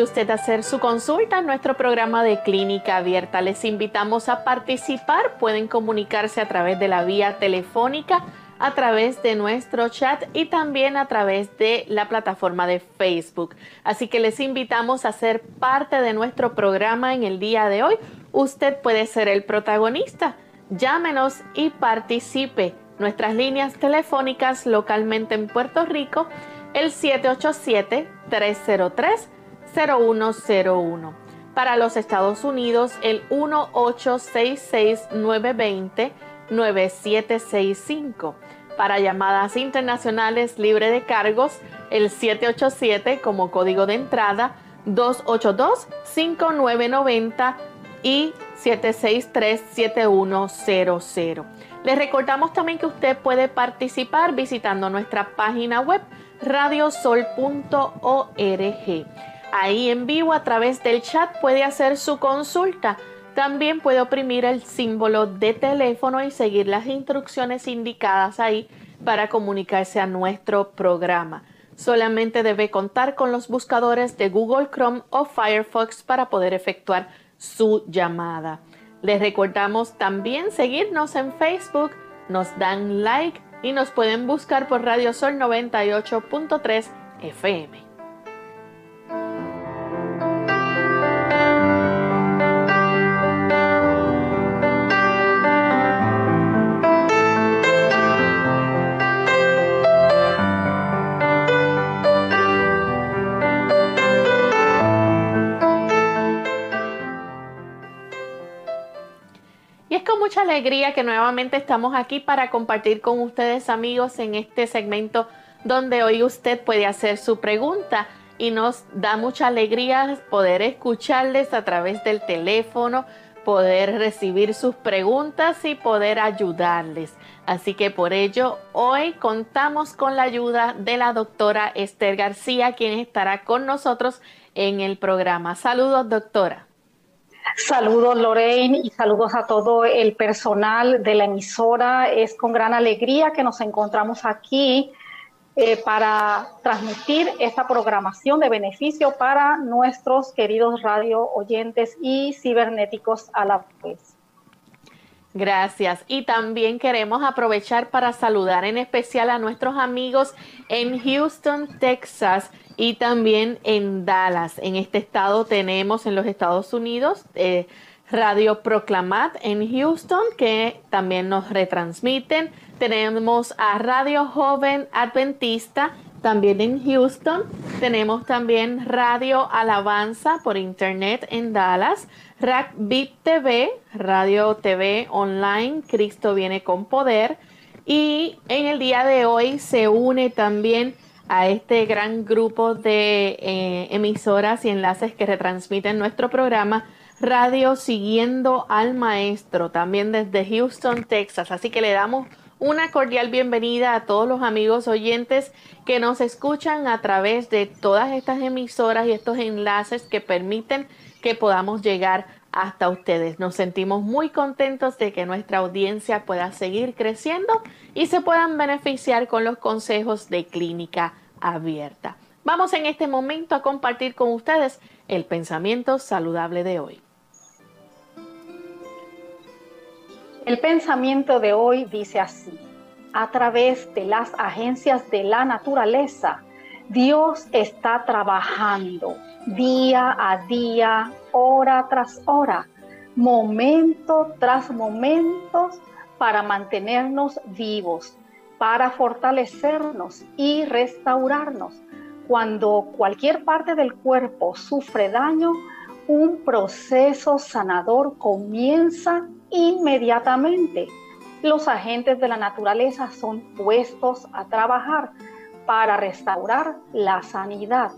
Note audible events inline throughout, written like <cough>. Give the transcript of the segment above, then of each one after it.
De usted hacer su consulta en nuestro programa de clínica abierta. Les invitamos a participar. Pueden comunicarse a través de la vía telefónica, a través de nuestro chat y también a través de la plataforma de Facebook. Así que les invitamos a ser parte de nuestro programa en el día de hoy. Usted puede ser el protagonista. Llámenos y participe. Nuestras líneas telefónicas localmente en Puerto Rico, el 787 303 0101. Para los Estados Unidos, el 1866-920-9765. Para llamadas internacionales libre de cargos, el 787 como código de entrada, 282-5990 y 763-7100. Les recordamos también que usted puede participar visitando nuestra página web radiosol.org. Ahí en vivo a través del chat puede hacer su consulta. También puede oprimir el símbolo de teléfono y seguir las instrucciones indicadas ahí para comunicarse a nuestro programa. Solamente debe contar con los buscadores de Google Chrome o Firefox para poder efectuar su llamada. Les recordamos también seguirnos en Facebook, nos dan like y nos pueden buscar por Radio Sol 98.3 FM. Mucha alegría que nuevamente estamos aquí para compartir con ustedes amigos en este segmento donde hoy usted puede hacer su pregunta y nos da mucha alegría poder escucharles a través del teléfono, poder recibir sus preguntas y poder ayudarles. Así que por ello hoy contamos con la ayuda de la doctora Esther García, quien estará con nosotros en el programa. Saludos, doctora. Saludos Lorraine y saludos a todo el personal de la emisora. Es con gran alegría que nos encontramos aquí eh, para transmitir esta programación de beneficio para nuestros queridos radio oyentes y cibernéticos a la vez. Gracias. Y también queremos aprovechar para saludar en especial a nuestros amigos en Houston, Texas y también en Dallas. En este estado tenemos en los Estados Unidos eh, Radio Proclamat en Houston que también nos retransmiten. Tenemos a Radio Joven Adventista también en Houston. Tenemos también Radio Alabanza por internet en Dallas. Rack TV, Radio TV Online, Cristo viene con poder. Y en el día de hoy se une también a este gran grupo de eh, emisoras y enlaces que retransmiten nuestro programa Radio Siguiendo al Maestro, también desde Houston, Texas. Así que le damos una cordial bienvenida a todos los amigos oyentes que nos escuchan a través de todas estas emisoras y estos enlaces que permiten que podamos llegar hasta ustedes. Nos sentimos muy contentos de que nuestra audiencia pueda seguir creciendo y se puedan beneficiar con los consejos de clínica abierta. Vamos en este momento a compartir con ustedes el pensamiento saludable de hoy. El pensamiento de hoy dice así, a través de las agencias de la naturaleza, Dios está trabajando día a día, hora tras hora, momento tras momento para mantenernos vivos, para fortalecernos y restaurarnos. Cuando cualquier parte del cuerpo sufre daño, un proceso sanador comienza inmediatamente. Los agentes de la naturaleza son puestos a trabajar para restaurar la sanidad.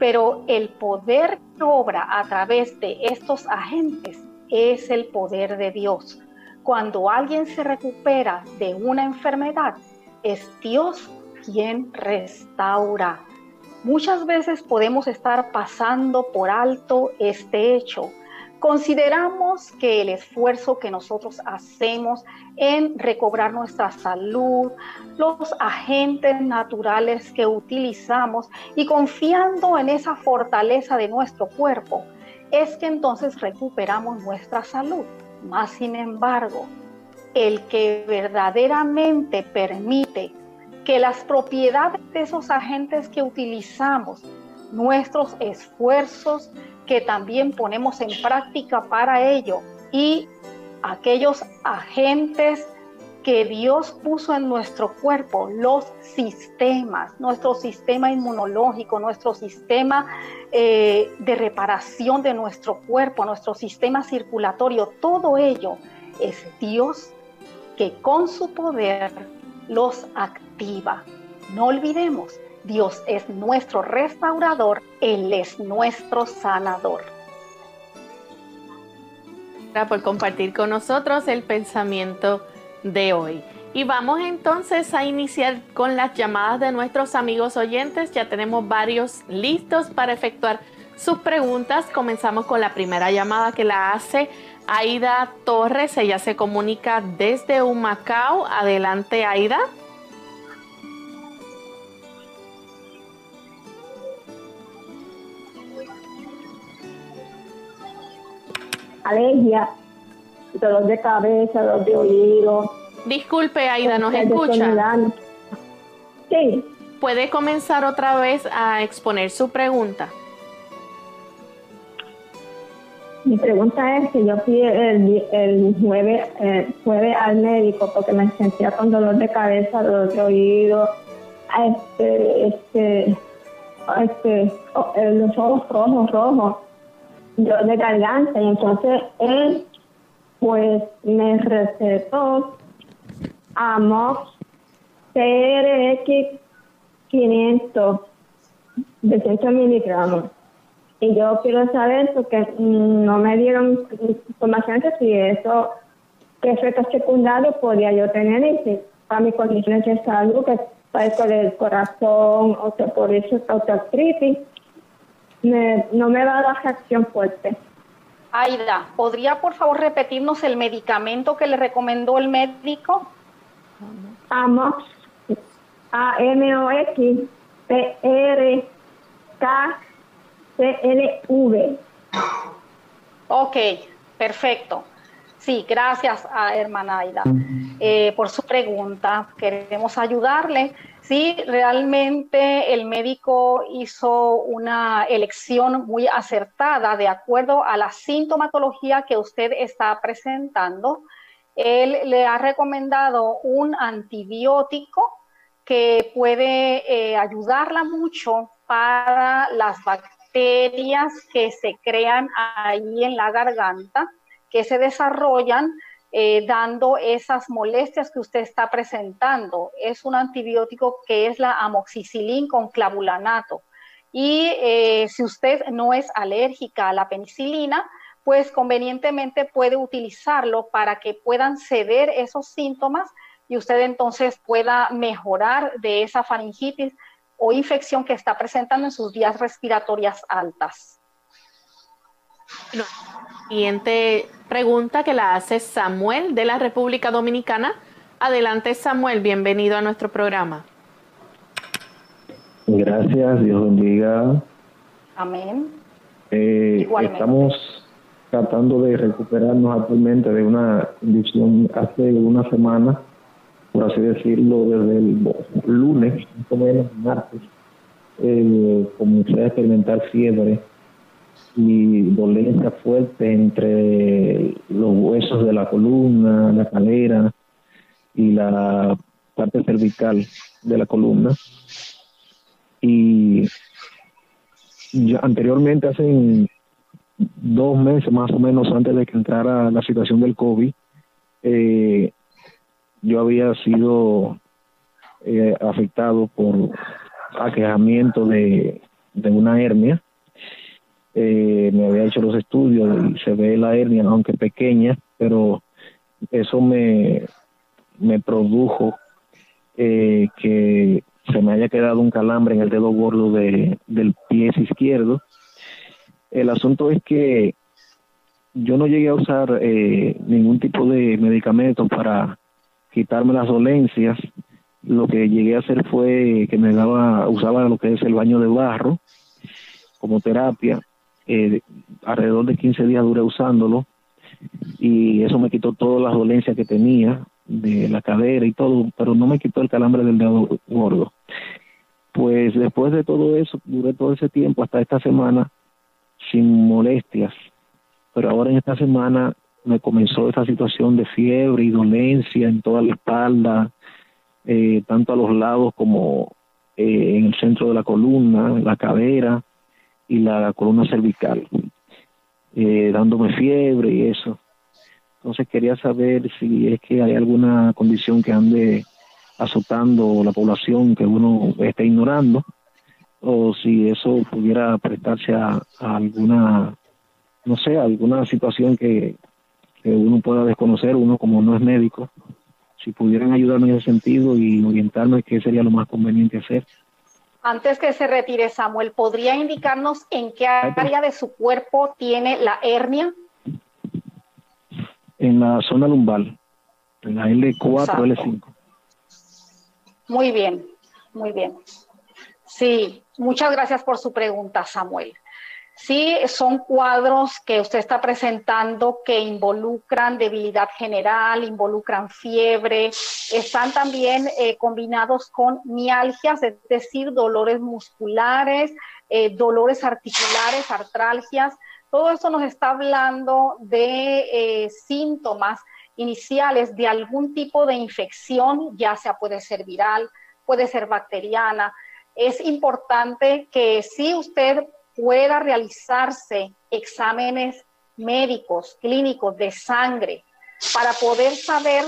Pero el poder que obra a través de estos agentes es el poder de Dios. Cuando alguien se recupera de una enfermedad, es Dios quien restaura. Muchas veces podemos estar pasando por alto este hecho, Consideramos que el esfuerzo que nosotros hacemos en recobrar nuestra salud, los agentes naturales que utilizamos y confiando en esa fortaleza de nuestro cuerpo, es que entonces recuperamos nuestra salud. Más sin embargo, el que verdaderamente permite que las propiedades de esos agentes que utilizamos, nuestros esfuerzos, que también ponemos en práctica para ello y aquellos agentes que Dios puso en nuestro cuerpo, los sistemas, nuestro sistema inmunológico, nuestro sistema eh, de reparación de nuestro cuerpo, nuestro sistema circulatorio, todo ello es Dios que con su poder los activa. No olvidemos, Dios es nuestro restaurador, Él es nuestro sanador. Gracias por compartir con nosotros el pensamiento de hoy. Y vamos entonces a iniciar con las llamadas de nuestros amigos oyentes. Ya tenemos varios listos para efectuar sus preguntas. Comenzamos con la primera llamada que la hace Aida Torres. Ella se comunica desde Humacao. Adelante, Aida. Alergia, dolor de cabeza, dolor de oído. Disculpe, Aida, ¿nos escucha? Sí. ¿Puede comenzar otra vez a exponer su pregunta? Mi pregunta es que yo fui el, el jueves, al médico porque me sentía con dolor de cabeza, dolor de oído, este, este, este, oh, eh, los ojos rojos, rojos de garganta y entonces él pues me recetó Amox CRX 500 de 100 miligramos. Y yo quiero saber, porque no me dieron información de si eso, qué efectos secundarios podía yo tener y si para mis condiciones de salud, que eso del corazón, o sea, no me va a dar reacción fuerte. Aida, ¿podría por favor repetirnos el medicamento que le recomendó el médico? Amox, A-M-O-X, P-R, K, C-L-V. Ok, perfecto. Sí, gracias a hermana Aida eh, por su pregunta. Queremos ayudarle. Sí, realmente el médico hizo una elección muy acertada de acuerdo a la sintomatología que usted está presentando. Él le ha recomendado un antibiótico que puede eh, ayudarla mucho para las bacterias que se crean ahí en la garganta, que se desarrollan eh, dando esas molestias que usted está presentando. Es un antibiótico que es la amoxicilina con clavulanato. Y eh, si usted no es alérgica a la penicilina, pues convenientemente puede utilizarlo para que puedan ceder esos síntomas y usted entonces pueda mejorar de esa faringitis o infección que está presentando en sus vías respiratorias altas. Siguiente pregunta que la hace Samuel de la República Dominicana. Adelante Samuel, bienvenido a nuestro programa. Gracias, Dios bendiga. Amén. Eh, estamos tratando de recuperarnos actualmente de una condición hace una semana, por así decirlo, desde el lunes, más o menos martes, eh, comencé a experimentar fiebre y dolencia fuerte entre los huesos de la columna, la cadera y la parte cervical de la columna. Y anteriormente, hace dos meses más o menos antes de que entrara la situación del COVID, eh, yo había sido eh, afectado por aquejamiento de, de una hernia. Eh, me había hecho los estudios y se ve la hernia, aunque pequeña, pero eso me, me produjo que se me haya quedado un calambre en el dedo gordo de, del pie izquierdo. El asunto es que yo no llegué a usar eh, ningún tipo de medicamento para quitarme las dolencias. Lo que llegué a hacer fue que me daba, usaba lo que es el baño de barro como terapia. Eh, alrededor de 15 días duré usándolo y eso me quitó todas las dolencias que tenía de la cadera y todo, pero no me quitó el calambre del dedo gordo. Pues después de todo eso, duré todo ese tiempo hasta esta semana sin molestias, pero ahora en esta semana me comenzó esa situación de fiebre y dolencia en toda la espalda, eh, tanto a los lados como eh, en el centro de la columna, la cadera y la columna cervical, eh, dándome fiebre y eso. Entonces quería saber si es que hay alguna condición que ande azotando la población que uno esté ignorando o si eso pudiera prestarse a, alguna, no sé, alguna situación que, que uno pueda desconocer, uno como no es médico, si pudieran ayudarme en ese sentido y orientarme qué sería lo más conveniente hacer. Antes que se retire Samuel, ¿podría indicarnos en qué área de su cuerpo tiene la hernia? en la zona lumbar, en la L4, L5. Muy bien, muy bien. Sí, muchas gracias por su pregunta, Samuel. Sí, son cuadros que usted está presentando que involucran debilidad general, involucran fiebre, están también eh, combinados con mialgias, es decir, dolores musculares, eh, dolores articulares, artralgias, todo esto nos está hablando de eh, síntomas iniciales de algún tipo de infección, ya sea puede ser viral, puede ser bacteriana. Es importante que si usted pueda realizarse exámenes médicos, clínicos de sangre, para poder saber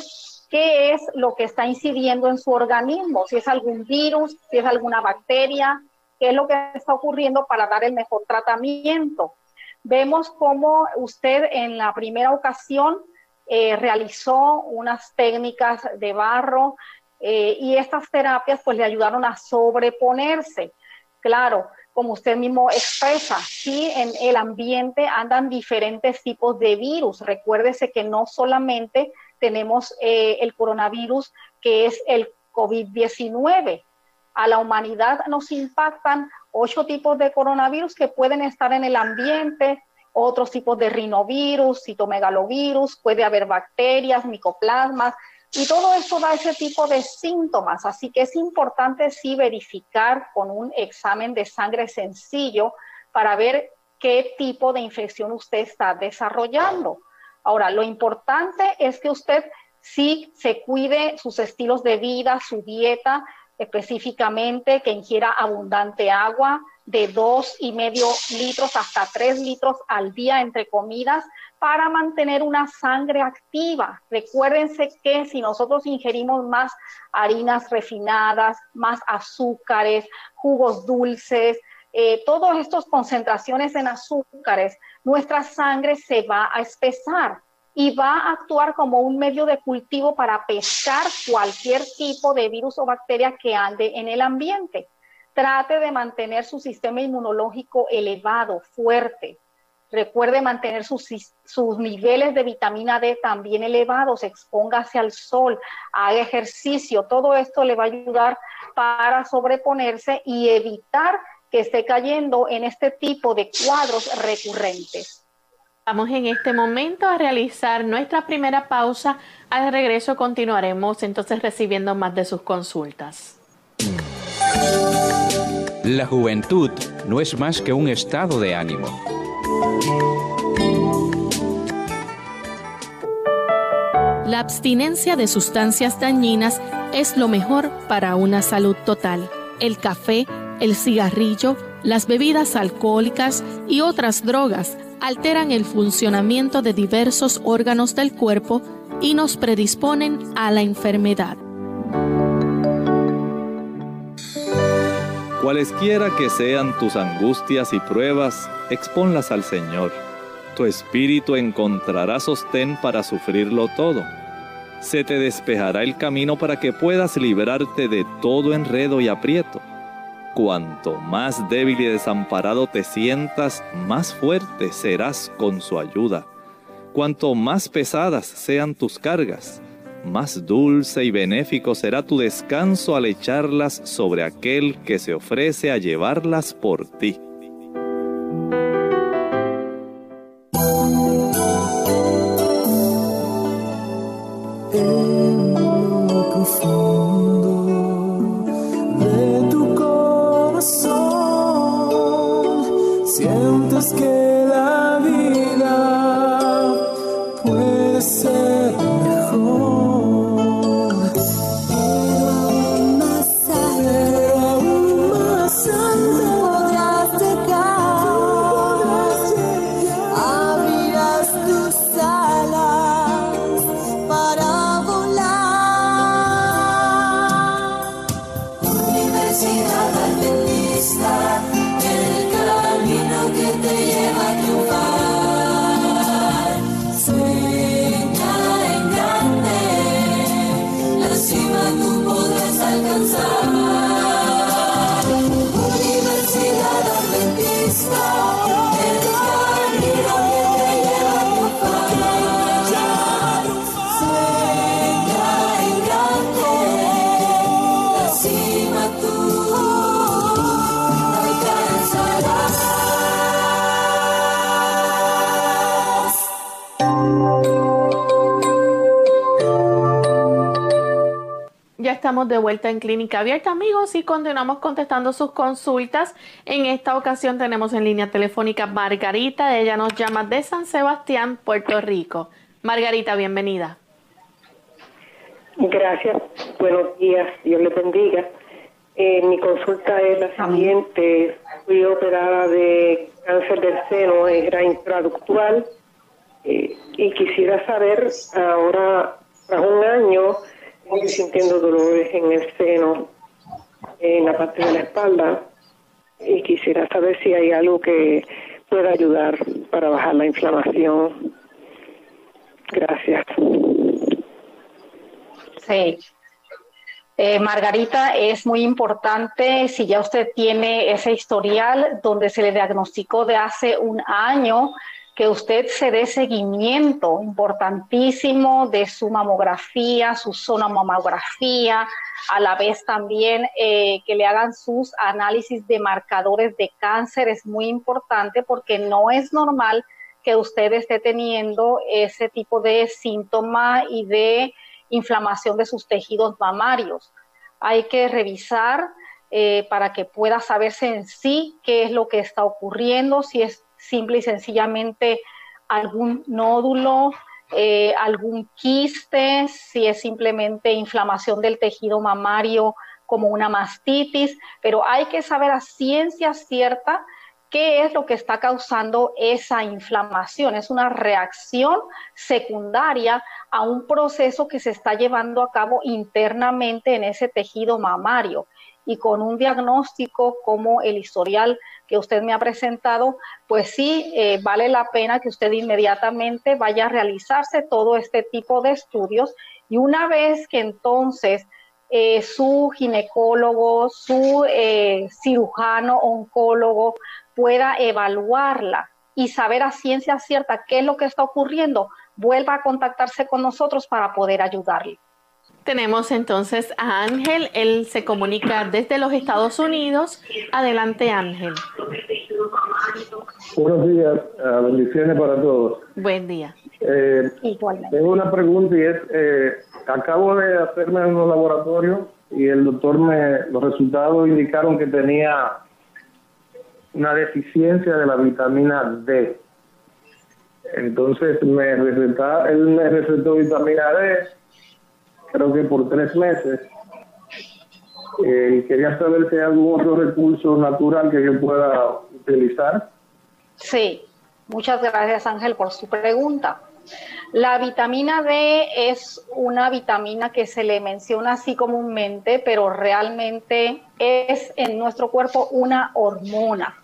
qué es lo que está incidiendo en su organismo, si es algún virus, si es alguna bacteria, qué es lo que está ocurriendo para dar el mejor tratamiento. Vemos cómo usted en la primera ocasión eh, realizó unas técnicas de barro eh, y estas terapias pues le ayudaron a sobreponerse. Claro, como usted mismo expresa, sí en el ambiente andan diferentes tipos de virus. Recuérdese que no solamente tenemos eh, el coronavirus que es el COVID-19. A la humanidad nos impactan ocho tipos de coronavirus que pueden estar en el ambiente, otros tipos de rinovirus, citomegalovirus, puede haber bacterias, micoplasmas, y todo eso da ese tipo de síntomas. Así que es importante sí verificar con un examen de sangre sencillo para ver qué tipo de infección usted está desarrollando. Ahora, lo importante es que usted sí se cuide sus estilos de vida, su dieta, específicamente que ingiera abundante agua de dos y medio litros hasta tres litros al día entre comidas para mantener una sangre activa. Recuérdense que si nosotros ingerimos más harinas refinadas, más azúcares, jugos dulces, eh, todas estas concentraciones en azúcares, nuestra sangre se va a espesar y va a actuar como un medio de cultivo para pescar cualquier tipo de virus o bacteria que ande en el ambiente. Trate de mantener su sistema inmunológico elevado, fuerte. Recuerde mantener sus, sus, niveles de vitamina D también elevados, expóngase al sol, haga ejercicio, todo esto le va a ayudar para sobreponerse y evitar que esté cayendo en este tipo de cuadros recurrentes. Vamos en este momento a realizar nuestra primera pausa. Al regreso continuaremos entonces recibiendo más de sus consultas. La juventud no es más que un estado de ánimo. La abstinencia de sustancias dañinas es lo mejor para una salud total. El café, el cigarrillo, las bebidas alcohólicas y otras drogas alteran el funcionamiento de diversos órganos del cuerpo y nos predisponen a la enfermedad. Cualesquiera que sean tus angustias y pruebas, exponlas al Señor. Tu espíritu encontrará sostén para sufrirlo todo. Se te despejará el camino para que puedas librarte de todo enredo y aprieto Cuanto más débil y desamparado te sientas, más fuerte serás con su ayuda. Cuanto más pesadas sean tus cargas, más dulce y benéfico será tu descanso al echarlas sobre aquel que se ofrece a llevarlas por ti. Estamos de vuelta en Clínica Abierta, amigos, y continuamos contestando sus consultas. En esta ocasión tenemos en línea telefónica Margarita. Ella nos llama de San Sebastián, Puerto Rico. Margarita, bienvenida. Gracias. Buenos días. Dios le bendiga. Eh, mi consulta es la siguiente. Fui operada de cáncer del seno, era intraductual, eh, y quisiera saber ahora, tras un año, Sintiendo dolores en el seno, en la parte de la espalda, y quisiera saber si hay algo que pueda ayudar para bajar la inflamación. Gracias. Sí. Eh, Margarita, es muy importante si ya usted tiene ese historial donde se le diagnosticó de hace un año que usted se dé seguimiento importantísimo de su mamografía, su sonomamografía, a la vez también eh, que le hagan sus análisis de marcadores de cáncer, es muy importante porque no es normal que usted esté teniendo ese tipo de síntoma y de inflamación de sus tejidos mamarios. Hay que revisar eh, para que pueda saberse en sí qué es lo que está ocurriendo, si es simple y sencillamente algún nódulo, eh, algún quiste, si es simplemente inflamación del tejido mamario como una mastitis, pero hay que saber a ciencia cierta qué es lo que está causando esa inflamación. Es una reacción secundaria a un proceso que se está llevando a cabo internamente en ese tejido mamario y con un diagnóstico como el historial que usted me ha presentado, pues sí, eh, vale la pena que usted inmediatamente vaya a realizarse todo este tipo de estudios y una vez que entonces eh, su ginecólogo, su eh, cirujano, oncólogo pueda evaluarla y saber a ciencia cierta qué es lo que está ocurriendo, vuelva a contactarse con nosotros para poder ayudarle. Tenemos entonces a Ángel, él se comunica desde los Estados Unidos. Adelante Ángel. Buenos días, ah, bendiciones para todos. Buen día. Eh, tengo una pregunta y es, eh, acabo de hacerme en un laboratorio y el doctor me, los resultados indicaron que tenía una deficiencia de la vitamina D. Entonces me receta, él me recetó vitamina D, creo que por tres meses. Eh, quería saber si hay algún otro recurso natural que yo pueda utilizar. Sí, muchas gracias Ángel por su pregunta. La vitamina D es una vitamina que se le menciona así comúnmente, pero realmente es en nuestro cuerpo una hormona,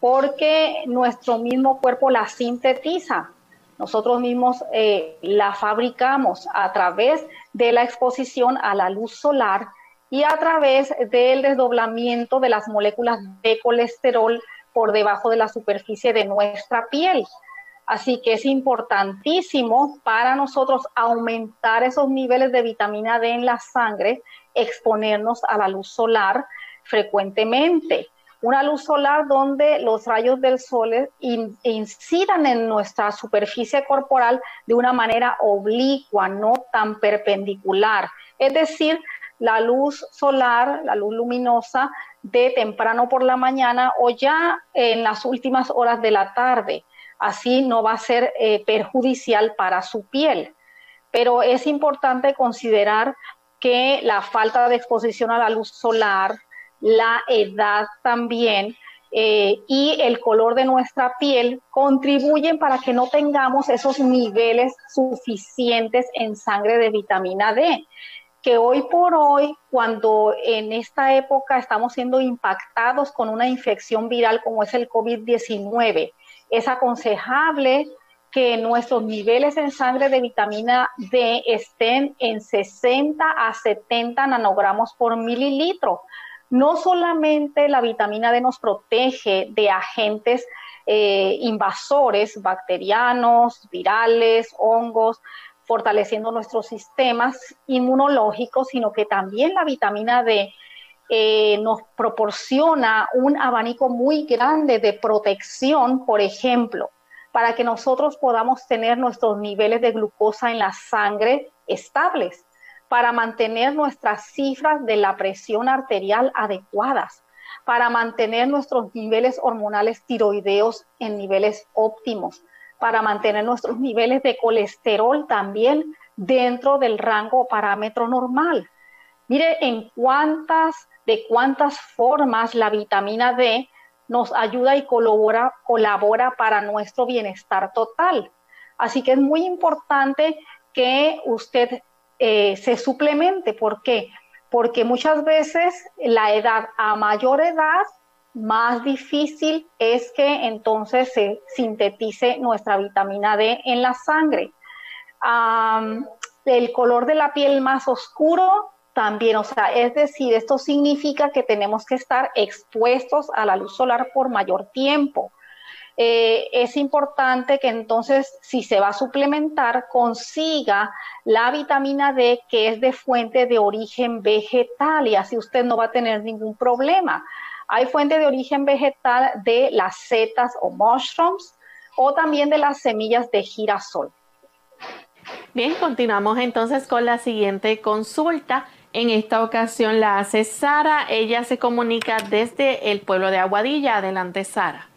porque nuestro mismo cuerpo la sintetiza. Nosotros mismos eh, la fabricamos a través de la exposición a la luz solar y a través del desdoblamiento de las moléculas de colesterol por debajo de la superficie de nuestra piel. Así que es importantísimo para nosotros aumentar esos niveles de vitamina D en la sangre, exponernos a la luz solar frecuentemente. Una luz solar donde los rayos del sol incidan en nuestra superficie corporal de una manera oblicua, no tan perpendicular. Es decir, la luz solar, la luz luminosa de temprano por la mañana o ya en las últimas horas de la tarde así no va a ser eh, perjudicial para su piel. Pero es importante considerar que la falta de exposición a la luz solar, la edad también eh, y el color de nuestra piel contribuyen para que no tengamos esos niveles suficientes en sangre de vitamina D que hoy por hoy, cuando en esta época estamos siendo impactados con una infección viral como es el COVID-19, es aconsejable que nuestros niveles en sangre de vitamina D estén en 60 a 70 nanogramos por mililitro. No solamente la vitamina D nos protege de agentes eh, invasores, bacterianos, virales, hongos, fortaleciendo nuestros sistemas inmunológicos, sino que también la vitamina D eh, nos proporciona un abanico muy grande de protección, por ejemplo, para que nosotros podamos tener nuestros niveles de glucosa en la sangre estables, para mantener nuestras cifras de la presión arterial adecuadas, para mantener nuestros niveles hormonales tiroideos en niveles óptimos, para mantener nuestros niveles de colesterol también dentro del rango parámetro normal. Mire en cuántas de cuántas formas la vitamina D nos ayuda y colabora, colabora para nuestro bienestar total. Así que es muy importante que usted eh, se suplemente. ¿Por qué? Porque muchas veces la edad, a mayor edad, más difícil es que entonces se sintetice nuestra vitamina D en la sangre. el color de la piel más oscuro también, o sea, es decir, esto significa que tenemos que estar expuestos a la luz solar por mayor tiempo. Eh, es importante que entonces, si se va a suplementar, consiga la vitamina D que es de fuente de origen vegetal y así usted no va a tener ningún problema. Hay fuente de origen vegetal de las setas o mushrooms o también de las semillas de girasol. Bien, continuamos entonces con la siguiente consulta. En esta ocasión la hace Sara. Ella se comunica desde el pueblo de Aguadilla. Adelante, Sara.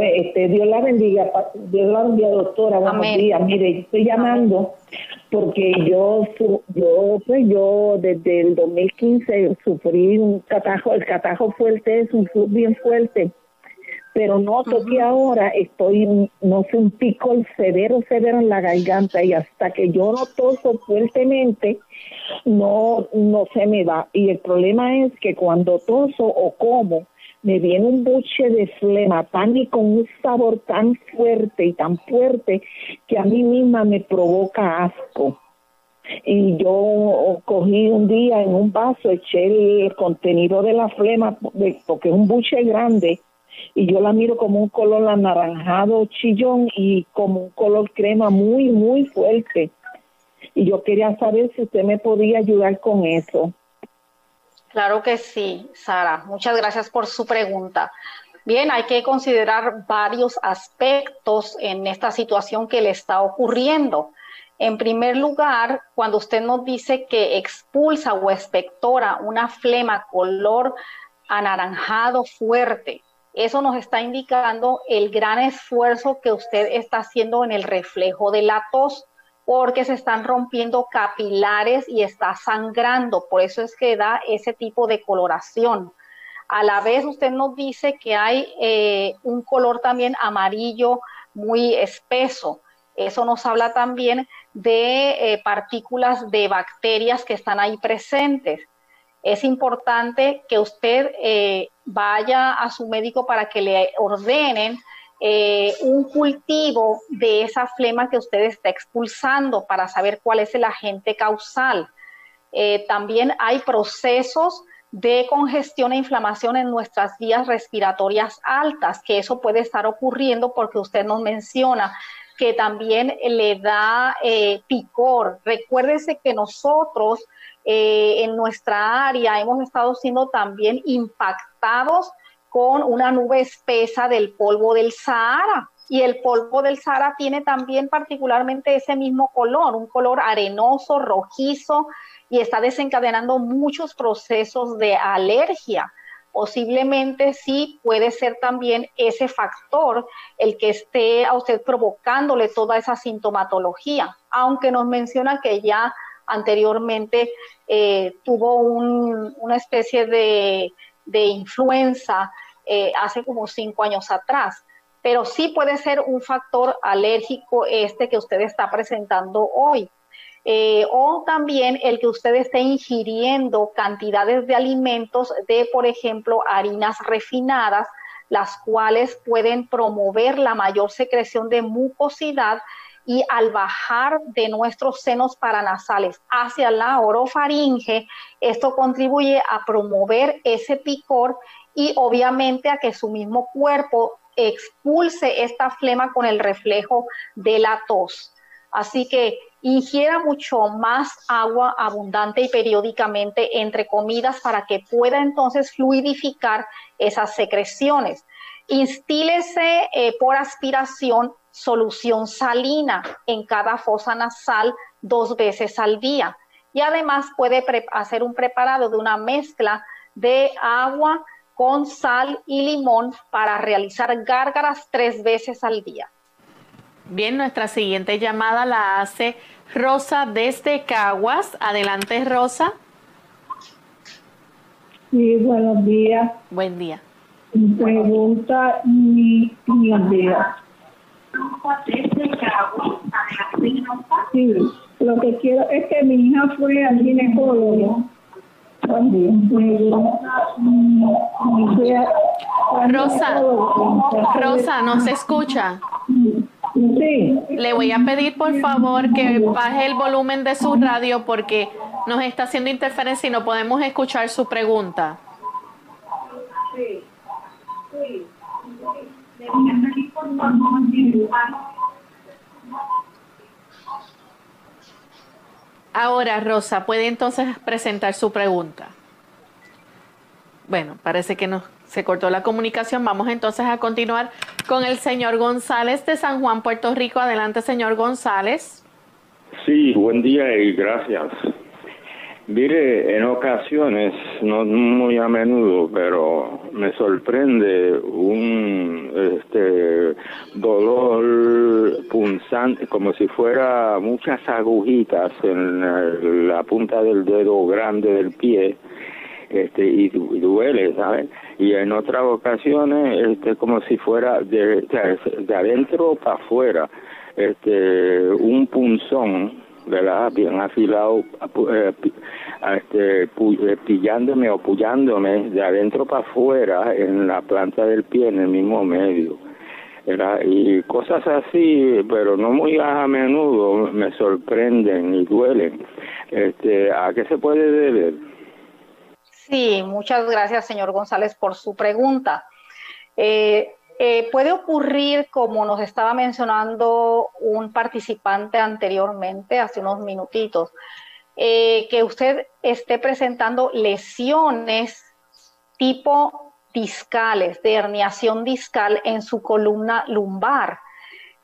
Este, Dios la bendiga, Dios la bendiga, doctora. Buenos días. Mire, estoy llamando porque yo, yo, pues yo desde el 2015 sufrí un catajo, el catajo fuerte es un flu bien fuerte pero noto que ahora estoy, no sé, un pico severo, severo en la garganta y hasta que yo no toso fuertemente, no, no se me va. Y el problema es que cuando toso o como, me viene un buche de flema tan y con un sabor tan fuerte y tan fuerte que a mí misma me provoca asco. Y yo cogí un día en un vaso, eché el contenido de la flema, porque es un buche grande, y yo la miro como un color anaranjado chillón y como un color crema muy, muy fuerte. Y yo quería saber si usted me podía ayudar con eso. Claro que sí, Sara. Muchas gracias por su pregunta. Bien, hay que considerar varios aspectos en esta situación que le está ocurriendo. En primer lugar, cuando usted nos dice que expulsa o expectora una flema color anaranjado fuerte, eso nos está indicando el gran esfuerzo que usted está haciendo en el reflejo de la tos porque se están rompiendo capilares y está sangrando. Por eso es que da ese tipo de coloración. A la vez usted nos dice que hay eh, un color también amarillo muy espeso. Eso nos habla también de eh, partículas de bacterias que están ahí presentes. Es importante que usted eh, vaya a su médico para que le ordenen eh, un cultivo de esa flema que usted está expulsando para saber cuál es el agente causal. Eh, también hay procesos de congestión e inflamación en nuestras vías respiratorias altas, que eso puede estar ocurriendo porque usted nos menciona que también le da eh, picor. Recuérdese que nosotros en nuestra área hemos estado siendo también impactados con una nube espesa del polvo del Sahara. Y el polvo del Sahara tiene también particularmente ese mismo color, un color arenoso, rojizo, y está desencadenando muchos procesos de alergia. Posiblemente sí puede ser también ese factor el que esté a usted provocándole toda esa sintomatología, aunque nos menciona que ya anteriormente eh, tuvo una especie de de influenza eh, hace como cinco años atrás. Pero sí puede ser un factor alérgico este que usted está presentando hoy. Eh, o también el que usted esté ingiriendo cantidades de alimentos de, por ejemplo, harinas refinadas, las cuales pueden promover la mayor secreción de mucosidad y al bajar de nuestros senos paranasales hacia la orofaringe, esto contribuye a promover ese picor y obviamente a que su mismo cuerpo expulse esta flema con el reflejo de la tos. Así que ingiera mucho más agua abundante y periódicamente entre comidas para que pueda entonces fluidificar esas secreciones. Instílese eh, por aspiración solución salina en cada fosa nasal dos veces al día. Y además puede hacer un preparado de una mezcla de agua con sal y limón para realizar gárgaras tres veces al día. Bien, nuestra siguiente llamada la hace Rosa desde Caguas. Adelante, Rosa. Sí, buenos días. Buen día. Pregunta mi, mi Sí, lo que quiero es que mi hija fue al ginecólogo. Rosa, Rosa, ¿no se escucha? Sí. Le voy a pedir por favor que baje el volumen de su radio porque nos está haciendo interferencia y no podemos escuchar su pregunta. Sí. Sí. Ahora, Rosa, puede entonces presentar su pregunta. Bueno, parece que nos se cortó la comunicación. Vamos entonces a continuar con el señor González de San Juan, Puerto Rico. Adelante, señor González. Sí, buen día y gracias. Mire, en ocasiones, no muy a menudo, pero me sorprende un este dolor punzante, como si fuera muchas agujitas en la punta del dedo grande del pie, este y, duele, ¿sabes? Y en otras ocasiones, este, como si fuera de, de adentro para afuera, este, un punzón ¿verdad? Bien afilado, eh, este, eh, pillándome o pullándome de adentro para afuera en la planta del pie, en el mismo medio. ¿verdad? Y cosas así, pero no muy a menudo, me sorprenden y duelen. Este, ¿A qué se puede deber? Sí, muchas gracias, señor González, por su pregunta. Eh, eh, puede ocurrir, como nos estaba mencionando un participante anteriormente, hace unos minutitos, que usted esté presentando lesiones tipo discales, de herniación discal en su columna lumbar.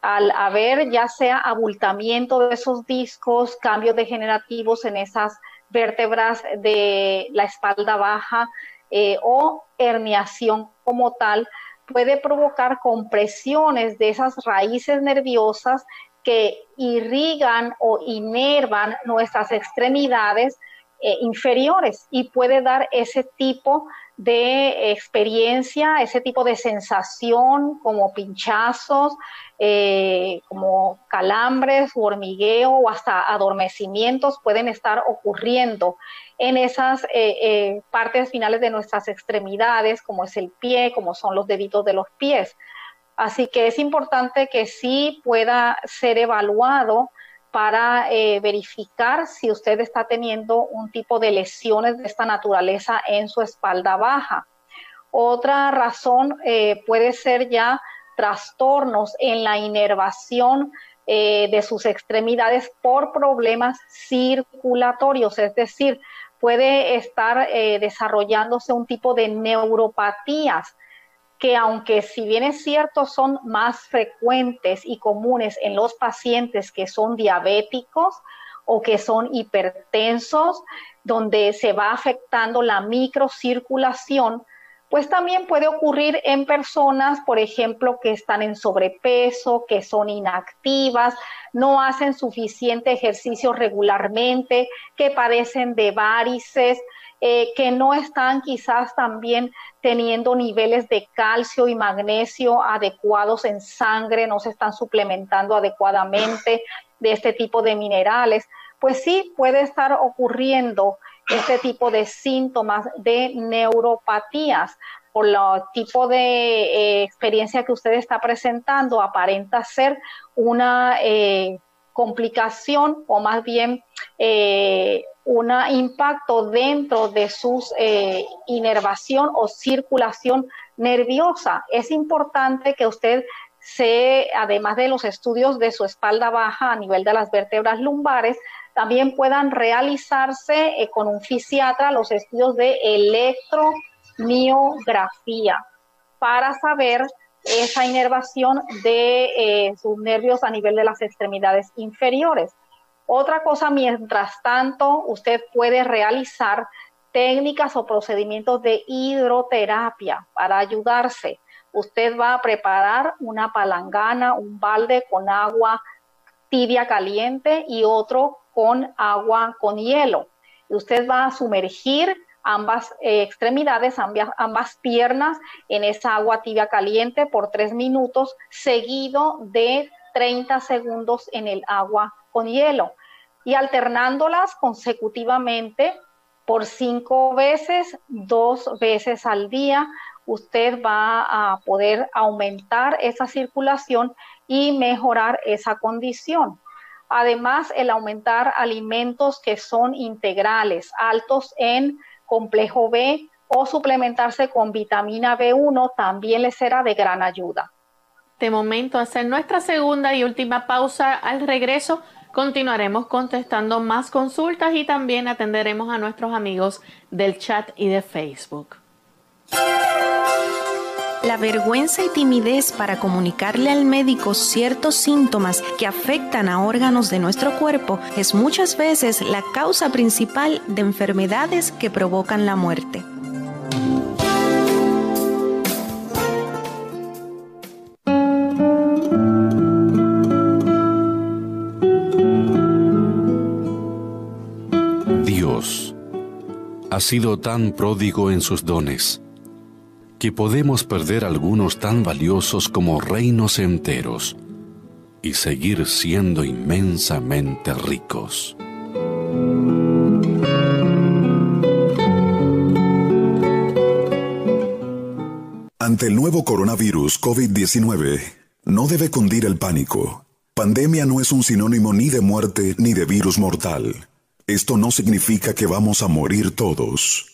Al haber ya sea abultamiento de esos discos, cambios degenerativos en esas vértebras de la espalda baja eh, o herniación como tal, puede provocar compresiones de esas raíces nerviosas que irrigan o inervan nuestras extremidades eh, inferiores y puede dar ese tipo de experiencia, ese tipo de sensación como pinchazos, eh, como calambres hormigueo o hasta adormecimientos pueden estar ocurriendo en esas eh, eh, partes finales de nuestras extremidades, como es el pie, como son los deditos de los pies. Así que es importante que sí pueda ser evaluado para verificar si usted está teniendo un tipo de lesiones de esta naturaleza en su espalda baja. Otra razón puede ser ya trastornos en la inervación eh, de sus extremidades por problemas circulatorios, es decir, puede estar eh, desarrollándose un tipo de neuropatías que aunque si bien es cierto son más frecuentes y comunes en los pacientes que son diabéticos o que son hipertensos, donde se va afectando la microcirculación, pues también puede ocurrir en personas, por ejemplo, que están en sobrepeso, que son inactivas, no hacen suficiente ejercicio regularmente, que padecen de varices, eh, que no están quizás también teniendo niveles de calcio y magnesio adecuados en sangre, no se están suplementando adecuadamente de este tipo de minerales, pues sí puede estar ocurriendo este tipo de síntomas de neuropatías. Por el tipo de eh, experiencia que usted está presentando, aparenta ser una eh, complicación o más bien eh, un impacto dentro de su inervación o circulación nerviosa. Es importante que usted se, además de los estudios de su espalda baja a nivel de las vértebras lumbares, también puedan realizarse eh, con un fisiatra los estudios de electromiografía para saber esa inervación de eh, sus nervios a nivel de las extremidades inferiores. Otra cosa, mientras tanto, usted puede realizar técnicas o procedimientos de hidroterapia para ayudarse. Usted va a preparar una palangana, un balde con agua tibia caliente y otro con agua con hielo. Usted va a sumergir ambas eh, extremidades, ambas, ambas piernas en esa agua tibia caliente por tres minutos, seguido de 30 segundos en el agua con hielo y alternándolas consecutivamente por cinco veces, dos veces al día, usted va a poder aumentar esa circulación y mejorar esa condición. Además, el aumentar alimentos que son integrales, altos en complejo B o suplementarse con vitamina B1 también les será de gran ayuda. De momento, hacer nuestra segunda y última pausa al regreso. Continuaremos contestando más consultas y también atenderemos a nuestros amigos del chat y de Facebook. La vergüenza y timidez para comunicarle al médico ciertos síntomas que afectan a órganos de nuestro cuerpo es muchas veces la causa principal de enfermedades que provocan la muerte. Dios ha sido tan pródigo en sus dones que podemos perder algunos tan valiosos como reinos enteros y seguir siendo inmensamente ricos. Ante el nuevo coronavirus COVID-19, no debe cundir el pánico. Pandemia no es un sinónimo ni de muerte ni de virus mortal. Esto no significa que vamos a morir todos.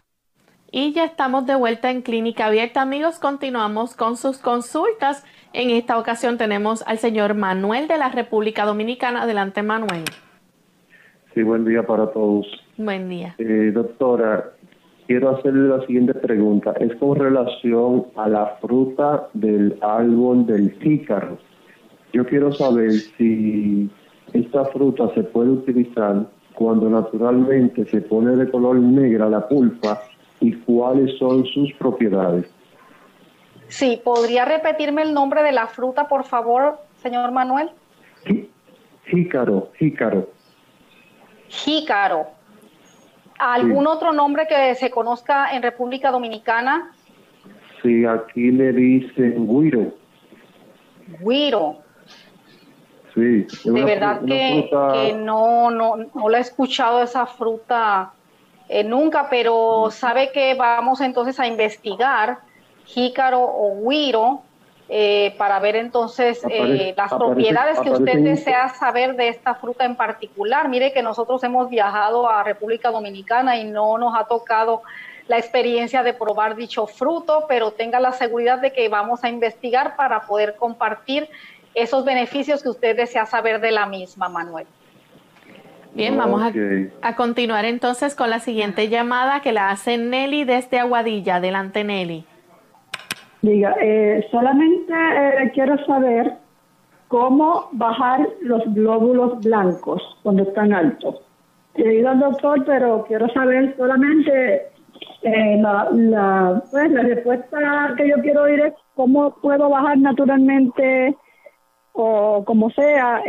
Y ya estamos de vuelta en Clínica Abierta, amigos. Continuamos con sus consultas en esta ocasión tenemos al señor Manuel de la República Dominicana. Adelante, Manuel. Sí, buen día para todos. Buen día. Eh, doctora, quiero hacerle la siguiente pregunta. Es con relación a la fruta del árbol del jícaro. Yo quiero saber si esta fruta se puede utilizar cuando naturalmente se pone de color negra la pulpa y cuáles son sus propiedades. Sí, ¿podría repetirme el nombre de la fruta, por favor, señor Manuel? Jícaro, jícaro. Jícaro. ¿Algún otro nombre que se conozca en República Dominicana? Sí, aquí le dicen guiro. Guiro. Sí. De verdad que, no, no, no la he escuchado esa fruta eh, nunca, pero sabe que vamos entonces a investigar jícaro o guiro, eh, para ver entonces eh, las propiedades que usted desea saber de esta fruta en particular. Mire que nosotros hemos viajado a República Dominicana y no nos ha tocado la experiencia de probar dicho fruto, pero tenga la seguridad de que vamos a investigar para poder compartir esos beneficios que usted desea saber de la misma, Manuel. Bien, vamos a, a, continuar entonces con la siguiente llamada que la hace Nelly desde Aguadilla. Adelante, Nelly. Diga, eh, solamente eh, quiero saber cómo bajar los glóbulos blancos cuando están altos. He ido al doctor, pero quiero saber solamente eh, la, la, pues, la respuesta que yo quiero oír es cómo puedo bajar naturalmente o como sea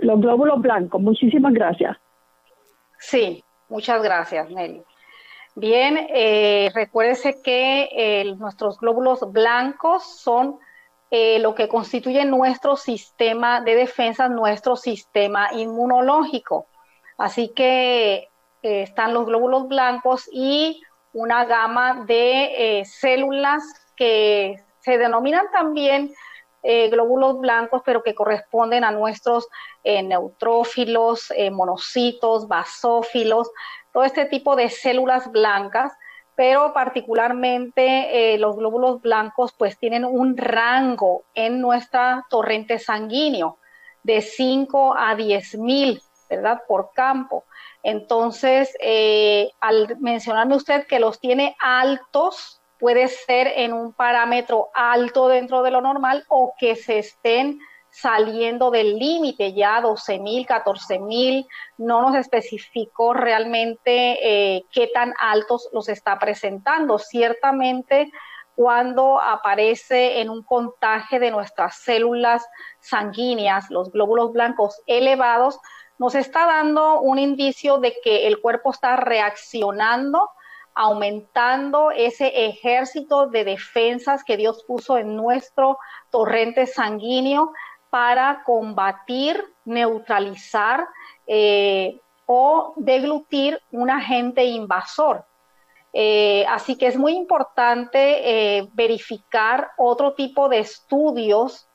los glóbulos blancos. Muchísimas gracias. Sí, muchas gracias, Nelly. Bien, eh, recuérdese que eh, nuestros glóbulos blancos son eh, lo que constituye nuestro sistema de defensa, nuestro sistema inmunológico. Así que están los glóbulos blancos y una gama de células que se denominan también glóbulos blancos, pero que corresponden a nuestros neutrófilos, monocitos, basófilos, todo este tipo de células blancas, pero particularmente eh, los glóbulos blancos pues tienen un rango en nuestra torrente sanguíneo de 5 a 10 mil, ¿verdad? Por campo. Entonces, eh, al mencionarme usted que los tiene altos, puede ser en un parámetro alto dentro de lo normal o que se estén saliendo del límite ya 12 mil, 14 mil, no nos especificó realmente eh, qué tan altos los está presentando. Ciertamente cuando aparece en un contagio de nuestras células sanguíneas, los glóbulos blancos elevados, nos está dando un indicio de que el cuerpo está reaccionando, aumentando ese ejército de defensas que Dios puso en nuestro torrente sanguíneo para combatir, neutralizar eh, o deglutir un agente invasor. Eh, así que es muy importante eh, verificar otro tipo de estudios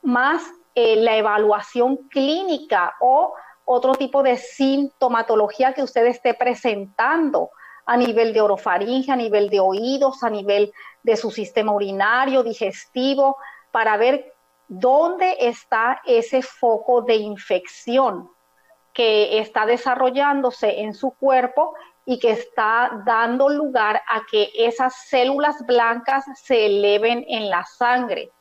más la evaluación clínica o otro tipo de sintomatología que usted esté presentando a nivel de orofaringe, a nivel de oídos, a nivel de su sistema urinario, digestivo, para ver ¿Dónde está ese foco de infección que está desarrollándose en su cuerpo y que está dando lugar a que esas células blancas se eleven en la sangre?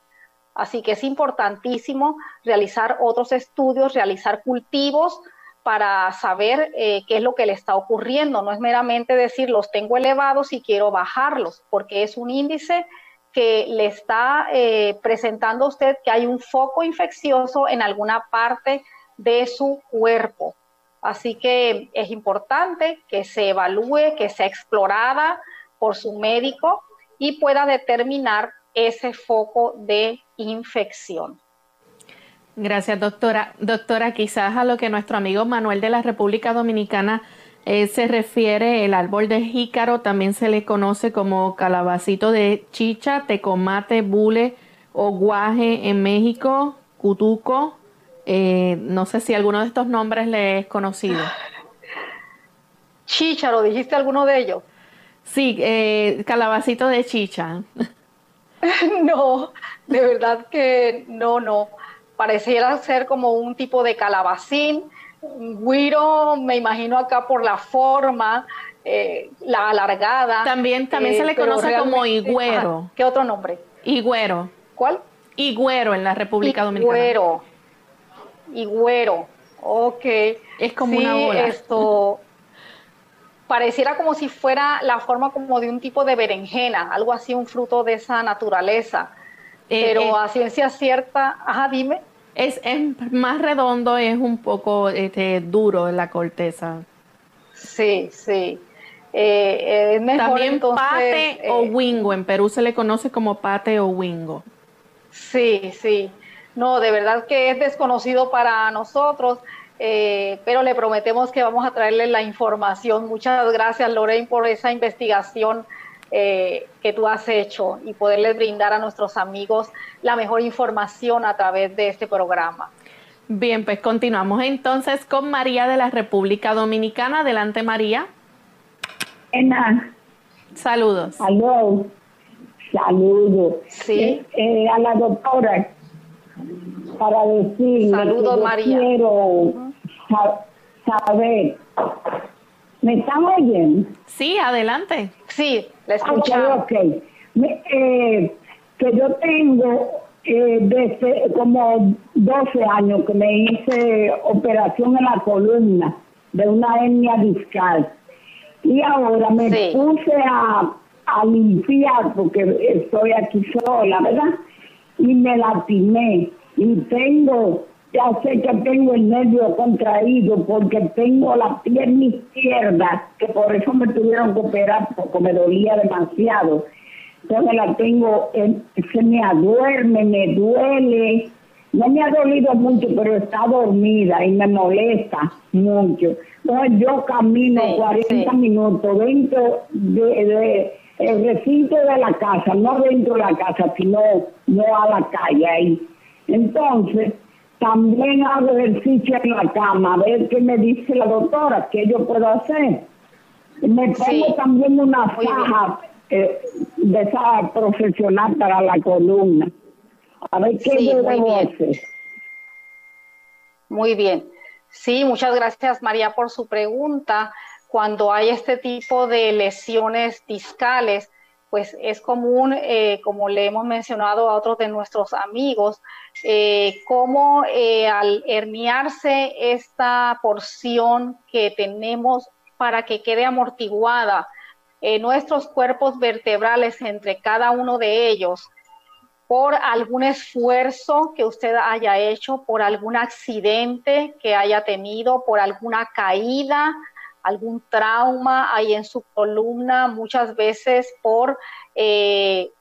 Así que es importantísimo realizar otros estudios, realizar cultivos para saber eh, qué es lo que le está ocurriendo. No es meramente decir los tengo elevados y quiero bajarlos, porque es un índice que le está eh, presentando a usted que hay un foco infeccioso en alguna parte de su cuerpo. Así que es importante que se evalúe, que sea explorada por su médico y pueda determinar ese foco de infección. Gracias, doctora. Doctora, quizás a lo que nuestro amigo Manuel de la República Dominicana eh, se refiere, el árbol de jícaro también se le conoce como calabacito de chicha, tecomate, bule o guaje en México, cutuco. Eh, no sé si alguno de estos nombres le es conocido. <laughs> Chícharo, ¿dijiste alguno de ellos? Sí, eh, calabacito de chicha. <laughs> no, de verdad que no, no. Pareciera ser como un tipo de calabacín Guiro, me imagino acá por la forma, eh, la alargada. También, también se le eh, conoce como higüero. ¿Qué otro nombre? Higüero. ¿Cuál? Higüero en la República Dominicana. Higüero. Higüero. Ok. Es como una bola. Esto pareciera como si fuera la forma como de un tipo de berenjena, algo así, un fruto de esa naturaleza. Eh, Pero a ciencia cierta, ajá, dime. Es, más redondo, es un poco este, duro en la corteza. Sí, sí. Eh, es mejor También pate o eh, wingo. En Perú se le conoce como pate o wingo. Sí, sí. No, de verdad que es desconocido para nosotros, eh, pero le prometemos que vamos a traerle la información. Muchas gracias, Lorraine, por esa investigación eh, que tú has hecho y poderles brindar a nuestros amigos la mejor información a través de este programa. Bien, pues continuamos entonces con María de la República Dominicana. Adelante, María. Ena. Saludos. Saludos. Saludos. Sí. Eh, eh, a la doctora para decirle Saludos, que María. quiero saber ¿Me están oyendo? Sí, adelante. Sí, la escuchamos. Ok, eh, que yo tengo eh, desde como 12 años que me hice operación en la columna de una hernia discal. Y ahora me puse a, a limpiar porque estoy aquí sola, ¿verdad? Y me lastimé. Y tengo ya sé que tengo el nervio contraído porque tengo la pierna izquierda, que por eso me tuvieron que operar porque me dolía demasiado. Entonces la tengo, se me aduerme, me duele. No me ha dolido mucho, pero está dormida y me molesta mucho. Entonces yo camino 40 minutos dentro de, el recinto de la casa, no dentro de la casa, sino no a la calle ahí. Entonces, también hago ejercicio en la cama, a ver qué me dice la doctora, qué yo puedo hacer. Me pongo también una faja eh, de esa profesional para la columna. A ver qué yo debo hacer. Muy bien. Sí, muchas gracias María por su pregunta. Cuando hay este tipo de lesiones discales, pues es común, eh, como le hemos mencionado a otros de nuestros amigos, eh, cómo eh, al herniarse esta porción que tenemos para que quede amortiguada nuestros cuerpos vertebrales entre cada uno de ellos, por algún esfuerzo que usted haya hecho, por algún accidente que haya tenido, por alguna caída, algún trauma ahí en su columna, muchas veces por eh,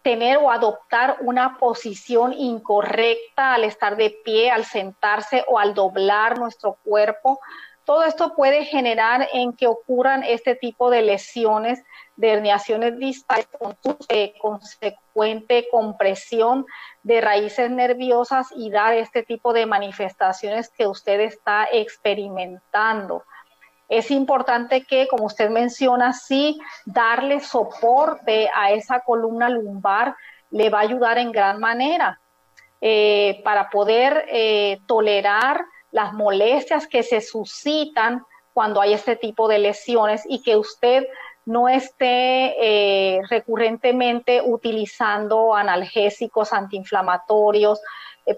tener o adoptar una posición incorrecta al estar de pie, al sentarse o al doblar nuestro cuerpo. Todo esto puede generar en que ocurran este tipo de lesiones, de herniaciones distales con su eh, consecuente compresión de raíces nerviosas y dar este tipo de manifestaciones que usted está experimentando. Es importante que, como usted menciona, sí, darle soporte a esa columna lumbar le va a ayudar en gran manera eh, para poder eh, tolerar las molestias que se suscitan cuando hay este tipo de lesiones y que usted no esté eh, recurrentemente utilizando analgésicos antiinflamatorios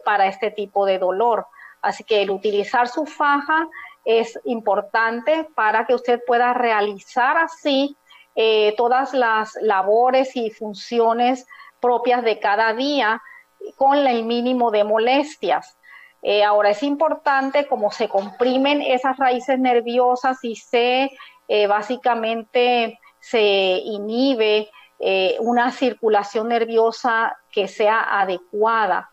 para este tipo de dolor. Así que el utilizar su faja es importante para que usted pueda realizar así eh, todas las labores y funciones propias de cada día con el mínimo de molestias. Eh, ahora es importante como se comprimen esas raíces nerviosas y se eh, básicamente se inhibe una circulación nerviosa que sea adecuada,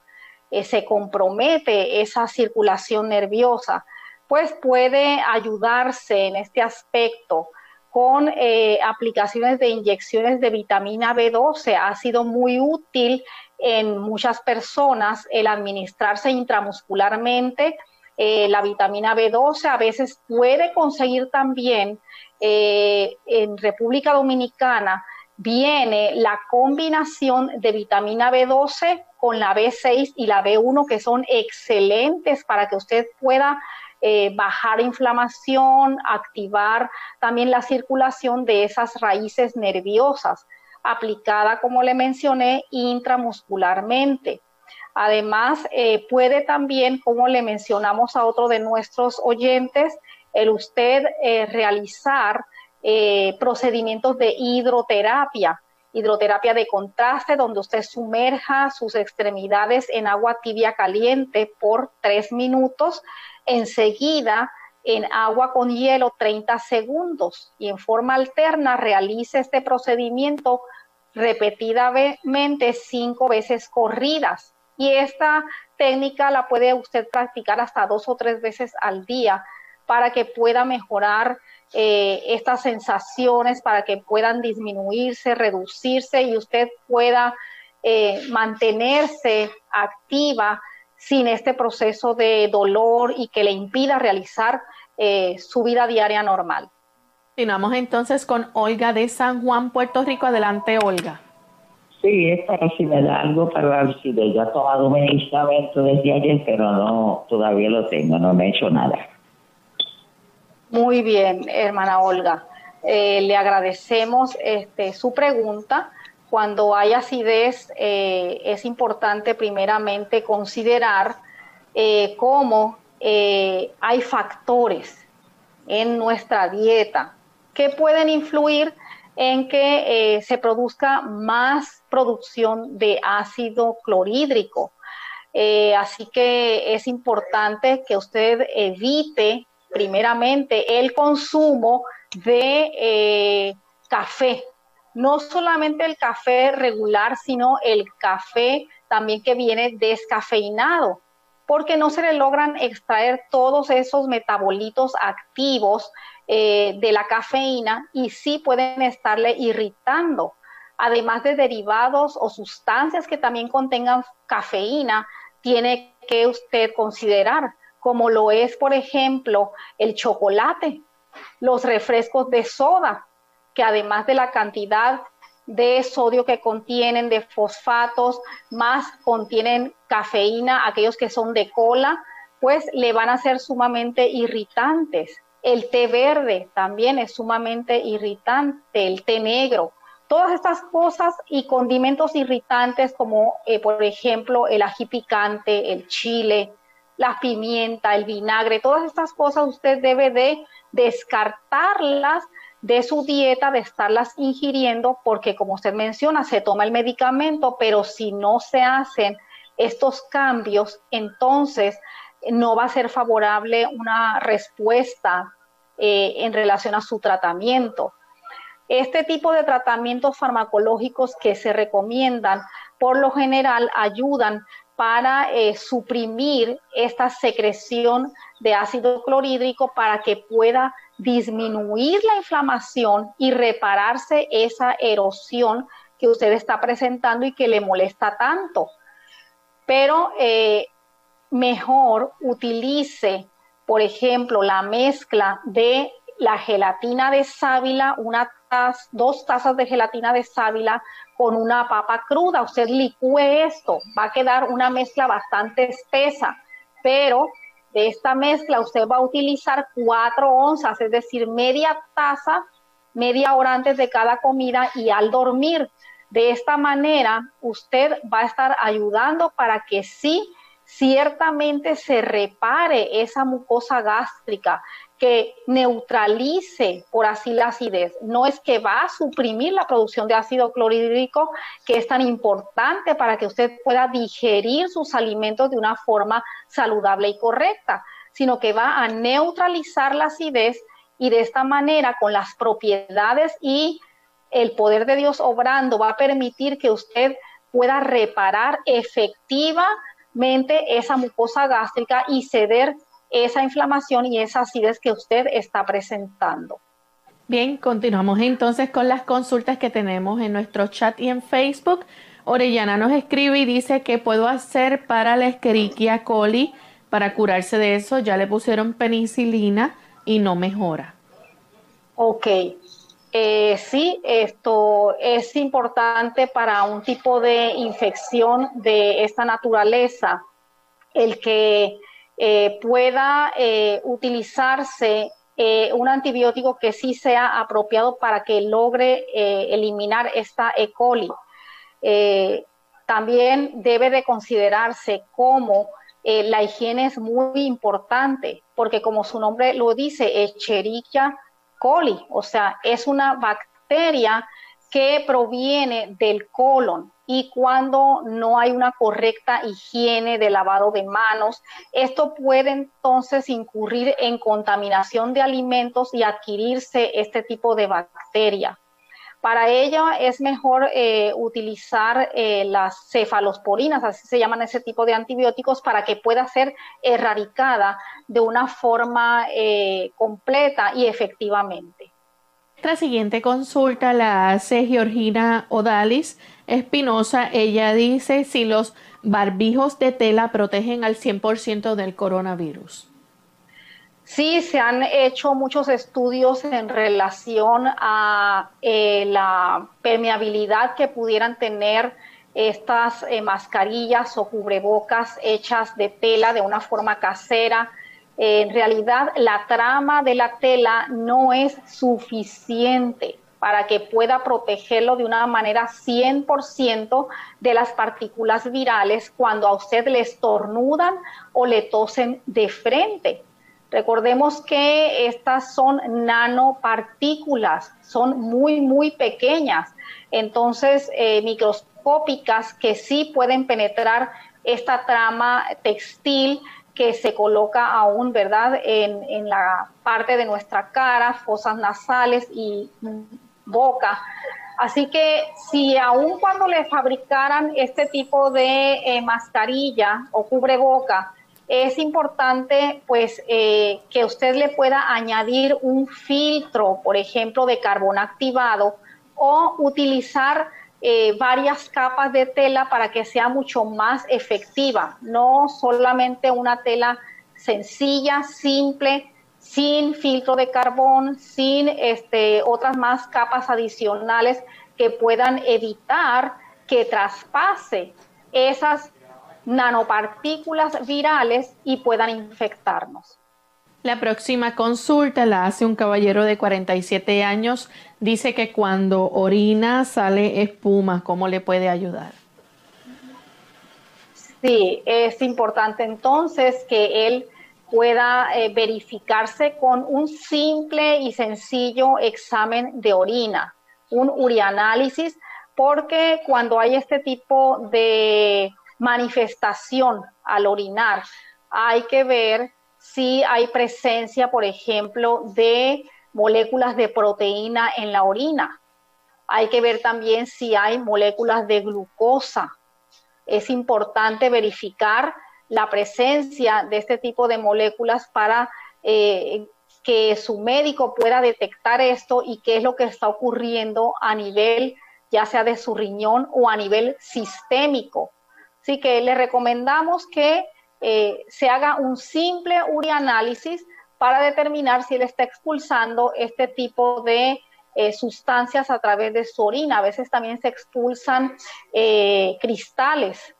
se compromete esa circulación nerviosa, pues puede ayudarse en este aspecto con eh, aplicaciones de inyecciones de vitamina B12. Ha sido muy útil en muchas personas el administrarse intramuscularmente. Eh, la vitamina B12 a veces puede conseguir también eh, en República Dominicana viene la combinación de vitamina B12 con la B6 y la B1 que son excelentes para que usted pueda eh, bajar inflamación, activar también la circulación de esas raíces nerviosas, aplicada, como le mencioné, intramuscularmente. Además, eh, puede también, como le mencionamos a otro de nuestros oyentes, el usted eh, realizar procedimientos de hidroterapia, hidroterapia de contraste, donde usted sumerja sus extremidades en agua tibia caliente por tres minutos enseguida en agua con hielo 30 segundos y en forma alterna realice este procedimiento repetidamente cinco veces corridas. Y esta técnica la puede usted practicar hasta dos o tres veces al día para que pueda mejorar eh, estas sensaciones, para que puedan disminuirse, reducirse y usted pueda eh, mantenerse activa sin este proceso de dolor y que le impida realizar eh, su vida diaria normal. Continuamos entonces con Olga de San Juan, Puerto Rico. Adelante, Olga. Sí, es para si me da algo para ver si ya he tomado un medicamento desde ayer, pero no, todavía lo tengo, no me he hecho nada. Muy bien, hermana Olga. Eh, le agradecemos este, su pregunta cuando hay acidez eh, es importante primeramente considerar eh, cómo eh, hay factores en nuestra dieta que pueden influir en que se produzca más producción de ácido clorhídrico. así que es importante que usted evite primeramente el consumo de café, no solamente el café regular, sino el café también que viene descafeinado, porque no se le logran extraer todos esos metabolitos activos eh, de la cafeína y sí pueden estarle irritando. Además de derivados o sustancias que también contengan cafeína, tiene que usted considerar, como lo es, por ejemplo, el chocolate, los refrescos de soda, que además de la cantidad de sodio que contienen, de fosfatos, más contienen cafeína, aquellos que son de cola, pues le van a ser sumamente irritantes. El té verde también es sumamente irritante, el té negro. Todas estas cosas y condimentos irritantes como eh, por ejemplo el ají picante, el chile, la pimienta, el vinagre, todas estas cosas usted debe de descartarlas de su dieta, de estarlas ingiriendo, porque como usted menciona, se toma el medicamento, pero si no se hacen estos cambios, entonces no va a ser favorable una respuesta eh, en relación a su tratamiento. Este tipo de tratamientos farmacológicos que se recomiendan, por lo general, ayudan para eh, suprimir esta secreción de ácido clorhídrico para que pueda disminuir la inflamación y repararse esa erosión que usted está presentando y que le molesta tanto. Pero eh, mejor utilice, por ejemplo, la mezcla de la gelatina de sábila, una dos tazas de gelatina de sábila con una papa cruda. Usted licúe esto, va a quedar una mezcla bastante espesa, pero de esta mezcla usted va a utilizar cuatro onzas, es decir, media taza media hora antes de cada comida y al dormir. De esta manera, usted va a estar ayudando para que sí ciertamente se repare esa mucosa gástrica, que neutralice, por así la acidez. No es que va a suprimir la producción de ácido clorhídrico, que es tan importante para que usted pueda digerir sus alimentos de una forma saludable y correcta, sino que va a neutralizar la acidez y de esta manera, con las propiedades y el poder de Dios obrando, va a permitir que usted pueda reparar efectivamente esa mucosa gástrica y ceder esa inflamación y esa acidez que usted está presentando. Bien, continuamos entonces con las consultas que tenemos en nuestro chat y en Facebook. Orellana nos escribe y dice que puedo hacer para la Escherichia coli para curarse de eso. Ya le pusieron penicilina y no mejora. Ok, eh, sí, esto es importante para un tipo de infección de esta naturaleza, el que eh, pueda eh, utilizarse un antibiótico que sí sea apropiado para que logre eliminar esta E. coli. también debe de considerarse como la higiene es muy importante, porque como su nombre lo dice, Escherichia coli, o sea, es una bacteria que proviene del colon y cuando no hay una correcta higiene de lavado de manos, esto puede entonces incurrir en contaminación de alimentos y adquirirse este tipo de bacteria. Para ello es mejor eh, utilizar eh, las cefalosporinas, así se llaman ese tipo de antibióticos, para que pueda ser erradicada de una forma eh, completa y efectivamente. Nuestra siguiente consulta la hace Georgina Odalis Espinosa. Ella dice si los barbijos de tela protegen al 100% del coronavirus. Sí, se han hecho muchos estudios en relación a eh, la permeabilidad que pudieran tener estas eh, mascarillas o cubrebocas hechas de tela de una forma casera. En realidad, la trama de la tela no es suficiente para que pueda protegerlo de una manera 100% de las partículas virales cuando a usted le estornudan o le tosen de frente. Recordemos que estas son nanopartículas, son muy, muy pequeñas, entonces eh, microscópicas que sí pueden penetrar esta trama textil que se coloca aún, ¿verdad?, en, la parte de nuestra cara, fosas nasales y boca. Así que si aún cuando le fabricaran este tipo de eh, mascarilla o cubreboca, es importante pues eh, que usted le pueda añadir un filtro, por ejemplo, de carbón activado o utilizar eh, varias capas de tela para que sea mucho más efectiva, no solamente una tela sencilla, simple, sin filtro de carbón, sin este, otras más capas adicionales que puedan evitar que traspase esas nanopartículas virales y puedan infectarnos. La próxima consulta la hace un caballero de 47 años. Dice que cuando orina sale espuma. ¿Cómo le puede ayudar? Sí, es importante entonces que él pueda eh, verificarse con un simple y sencillo examen de orina, un urianálisis, porque cuando hay este tipo de manifestación al orinar. Hay que ver si hay presencia, por ejemplo, de moléculas de proteína en la orina. Hay que ver también si hay moléculas de glucosa. Es importante verificar la presencia de este tipo de moléculas para eh, que su médico pueda detectar esto y qué es lo que está ocurriendo a nivel ya sea de su riñón o a nivel sistémico. Así que le recomendamos que eh, se haga un simple urianálisis para determinar si él está expulsando este tipo de eh, sustancias a través de su orina. A veces también se expulsan eh, cristales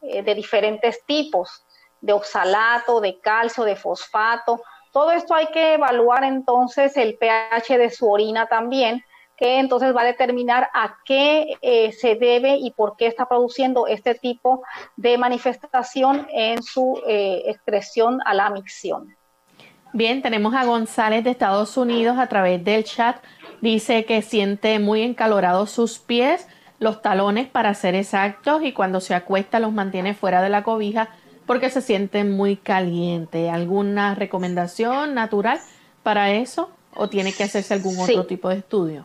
de diferentes tipos, de oxalato, de calcio, de fosfato, Todo esto hay que evaluar entonces el pH de su orina también, que entonces va a determinar a qué eh, se debe y por qué está produciendo este tipo de manifestación en su eh, excreción a la micción. Bien, tenemos a González de Estados Unidos a través del chat. Dice que siente muy encalorados sus pies, los talones para ser exactos, y cuando se acuesta los mantiene fuera de la cobija porque se siente muy caliente. ¿Alguna recomendación natural para eso o tiene que hacerse algún otro tipo de estudio?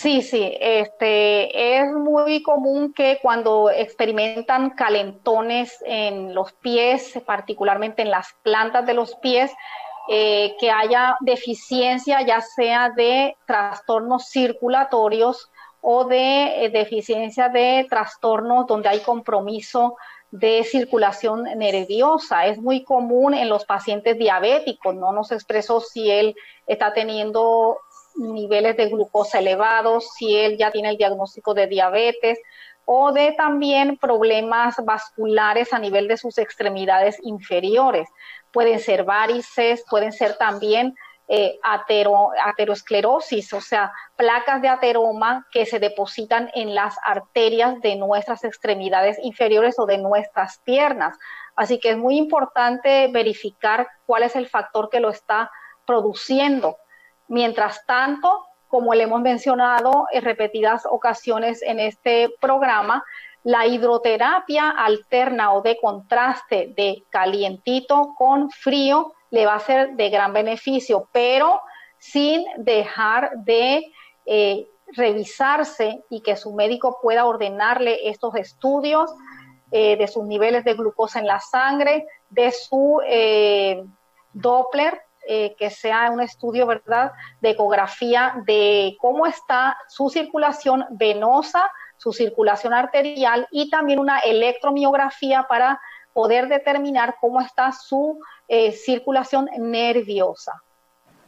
Sí, sí, este, es muy común que cuando experimentan calentones en los pies, particularmente en las plantas de los pies, eh, que haya deficiencia ya sea de trastornos circulatorios o de eh, deficiencia de trastornos donde hay compromiso de circulación nerviosa. Es muy común en los pacientes diabéticos, no nos expresó si él está teniendo niveles de glucosa elevados, si él ya tiene el diagnóstico de diabetes o de también problemas vasculares a nivel de sus extremidades inferiores. Pueden ser varices, pueden ser también eh, aterosclerosis, o sea, placas de ateroma que se depositan en las arterias de nuestras extremidades inferiores o de nuestras piernas. Así que es muy importante verificar cuál es el factor que lo está produciendo. Mientras tanto, como le hemos mencionado en repetidas ocasiones en este programa, la hidroterapia alterna o de contraste de calientito con frío le va a ser de gran beneficio, pero sin dejar de eh, revisarse y que su médico pueda ordenarle estos estudios eh, de sus niveles de glucosa en la sangre, de su eh, Doppler eh, que sea un estudio, ¿verdad?, de ecografía de cómo está su circulación venosa, su circulación arterial y también una electromiografía para poder determinar cómo está su eh, circulación nerviosa.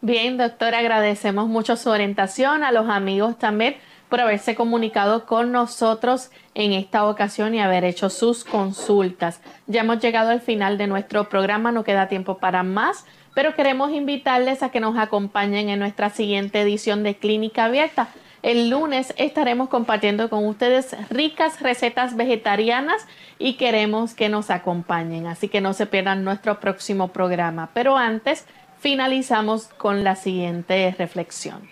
Bien, doctora, agradecemos mucho su orientación, a los amigos también por haberse comunicado con nosotros en esta ocasión y haber hecho sus consultas. Ya hemos llegado al final de nuestro programa, no queda tiempo para más pero queremos invitarles a que nos acompañen en nuestra siguiente edición de Clínica Abierta. El lunes estaremos compartiendo con ustedes ricas recetas vegetarianas y queremos que nos acompañen, así que no se pierdan nuestro próximo programa. Pero antes, finalizamos con la siguiente reflexión.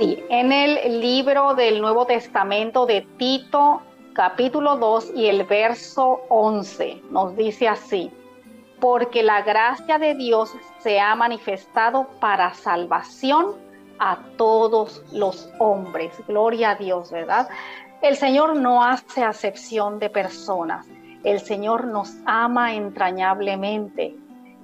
Sí, en el libro del Nuevo Testamento de Tito, capítulo 2 y el verso 11, nos dice así porque la gracia de Dios se ha manifestado para salvación a todos los hombres. Gloria a Dios, ¿verdad? El Señor no hace acepción de personas. El Señor nos ama entrañablemente.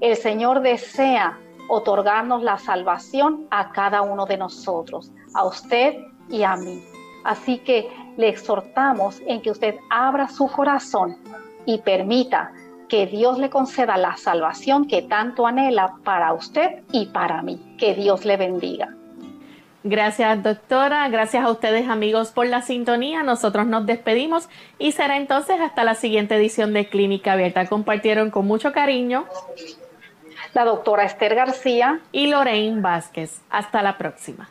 El Señor desea otorgarnos la salvación a cada uno de nosotros, a usted y a mí. Así que le exhortamos en que usted abra su corazón y permita que Dios le conceda la salvación que tanto anhela para usted y para mí. Que Dios le bendiga. Gracias, doctora. Gracias a ustedes, amigos, por la sintonía. Nosotros nos despedimos y será entonces hasta la siguiente edición de Clínica Abierta. Compartieron con mucho cariño la doctora Esther García y Lorraine Vázquez. Hasta la próxima.